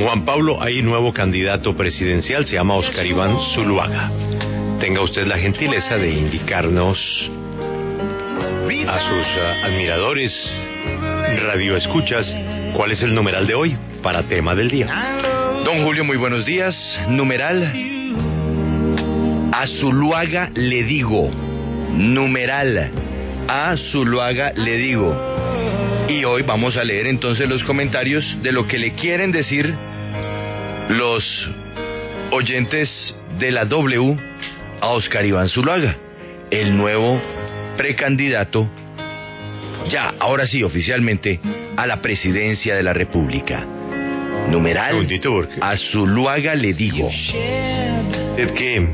Juan Pablo, hay nuevo candidato presidencial, se llama Oscar Iván Zuluaga. Tenga usted la gentileza de indicarnos a sus uh, admiradores, radioescuchas, cuál es el numeral de hoy para tema del día. Don Julio, muy buenos días. Numeral. A Zuluaga le digo. Numeral. A Zuluaga le digo. Y hoy vamos a leer entonces los comentarios de lo que le quieren decir los oyentes de la W a Oscar Iván Zuluaga, el nuevo precandidato, ya, ahora sí, oficialmente, a la presidencia de la República. Numeral, a Zuluaga le digo. Es que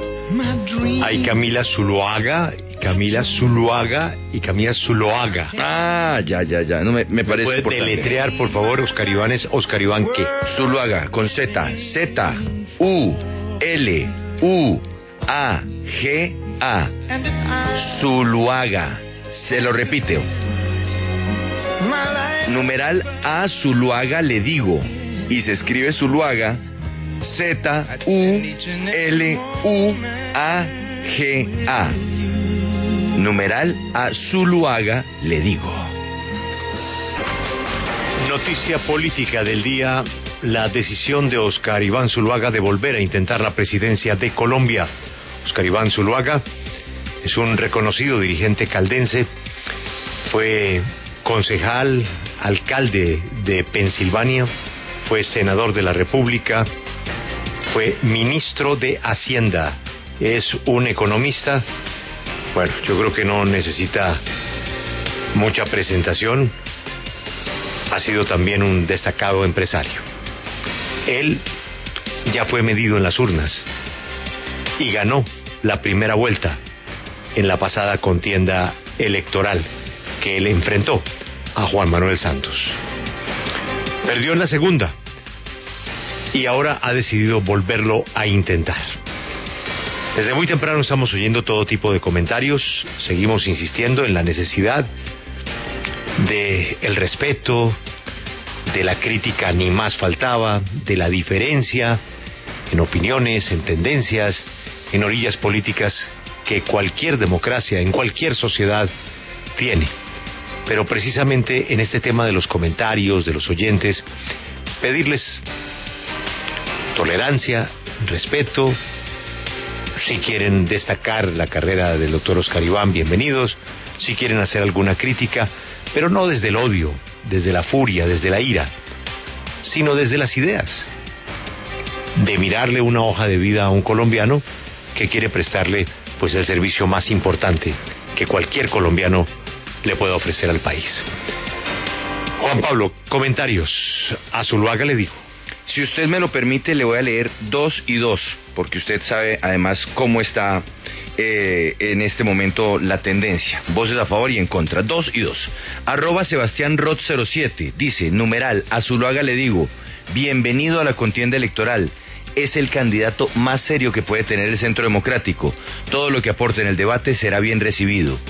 hay Camila Zuluaga Camila Zuluaga y Camila Zuloaga. Ah, ya, ya, ya. No, me, me parece ¿Puede deletrear, por favor, Oscar Iván? ¿Es Oscar Iván qué? Zuluaga, con Z. Z, U, L, U, A, G, A. Zuluaga. Se lo repite. Numeral A Zuluaga le digo. Y se escribe Zuluaga. Z, U, L, U, A, G, A numeral a Zuluaga le digo. Noticia política del día, la decisión de Oscar Iván Zuluaga de volver a intentar la presidencia de Colombia. Oscar Iván Zuluaga es un reconocido dirigente caldense, fue concejal, alcalde de Pensilvania, fue senador de la República, fue ministro de Hacienda, es un economista bueno, yo creo que no necesita mucha presentación. Ha sido también un destacado empresario. Él ya fue medido en las urnas y ganó la primera vuelta en la pasada contienda electoral que él enfrentó a Juan Manuel Santos. Perdió en la segunda y ahora ha decidido volverlo a intentar. Desde muy temprano estamos oyendo todo tipo de comentarios, seguimos insistiendo en la necesidad de el respeto, de la crítica ni más faltaba, de la diferencia en opiniones, en tendencias, en orillas políticas que cualquier democracia, en cualquier sociedad tiene. Pero precisamente en este tema de los comentarios, de los oyentes, pedirles tolerancia, respeto, si quieren destacar la carrera del doctor Oscar Iván, bienvenidos. Si quieren hacer alguna crítica, pero no desde el odio, desde la furia, desde la ira, sino desde las ideas. De mirarle una hoja de vida a un colombiano que quiere prestarle pues el servicio más importante que cualquier colombiano le pueda ofrecer al país. Juan Pablo, comentarios. A Zuluaga le dijo. Si usted me lo permite, le voy a leer dos y dos, porque usted sabe además cómo está eh, en este momento la tendencia. Voces a favor y en contra. Dos y dos. Arroba Sebastián Rot 07 dice, numeral, a Zuluaga le digo, bienvenido a la contienda electoral es el candidato más serio que puede tener el Centro Democrático. Todo lo que aporte en el debate será bien recibido.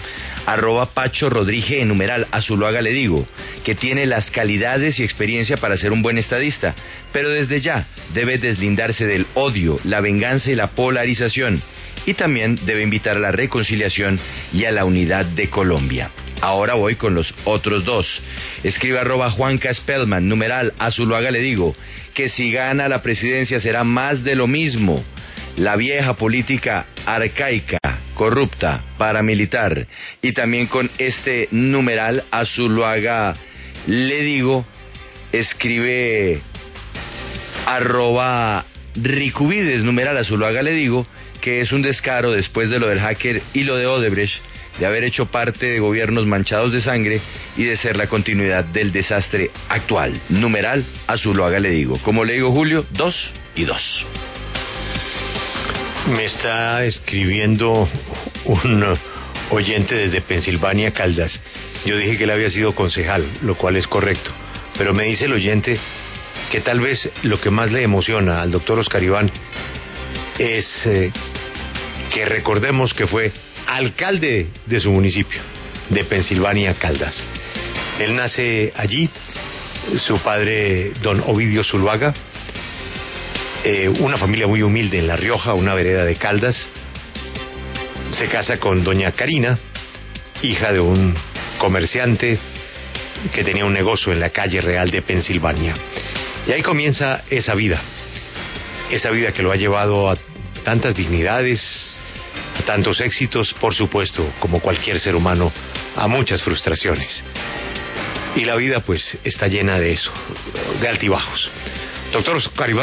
Arroba Pacho Rodríguez en numeral, a Zuluaga le digo, que tiene las calidades y experiencia para ser un buen estadista, pero desde ya debe deslindarse del odio, la venganza y la polarización. Y también debe invitar a la reconciliación y a la unidad de Colombia. Ahora voy con los otros dos. Escribe arroba Juanca Spellman, numeral, a Zuluaga le digo, que si gana la presidencia será más de lo mismo. La vieja política arcaica, corrupta, paramilitar. Y también con este numeral a Zuluaga le digo, escribe arroba Ricubides, numeral a Zuluaga le digo, que es un descaro después de lo del hacker y lo de Odebrecht de haber hecho parte de gobiernos manchados de sangre y de ser la continuidad del desastre actual. Numeral, a Zuluaga le digo. Como le digo Julio, dos y dos. Me está escribiendo un oyente desde Pensilvania, Caldas. Yo dije que él había sido concejal, lo cual es correcto. Pero me dice el oyente que tal vez lo que más le emociona al doctor Oscar Iván es eh, que recordemos que fue alcalde de su municipio, de Pensilvania, Caldas. Él nace allí, su padre, don Ovidio Zuluaga, eh, una familia muy humilde en La Rioja, una vereda de Caldas. Se casa con doña Karina, hija de un comerciante que tenía un negocio en la calle real de Pensilvania. Y ahí comienza esa vida, esa vida que lo ha llevado a tantas dignidades, a tantos éxitos, por supuesto, como cualquier ser humano, a muchas frustraciones. Y la vida pues está llena de eso, de altibajos. Doctor Oscar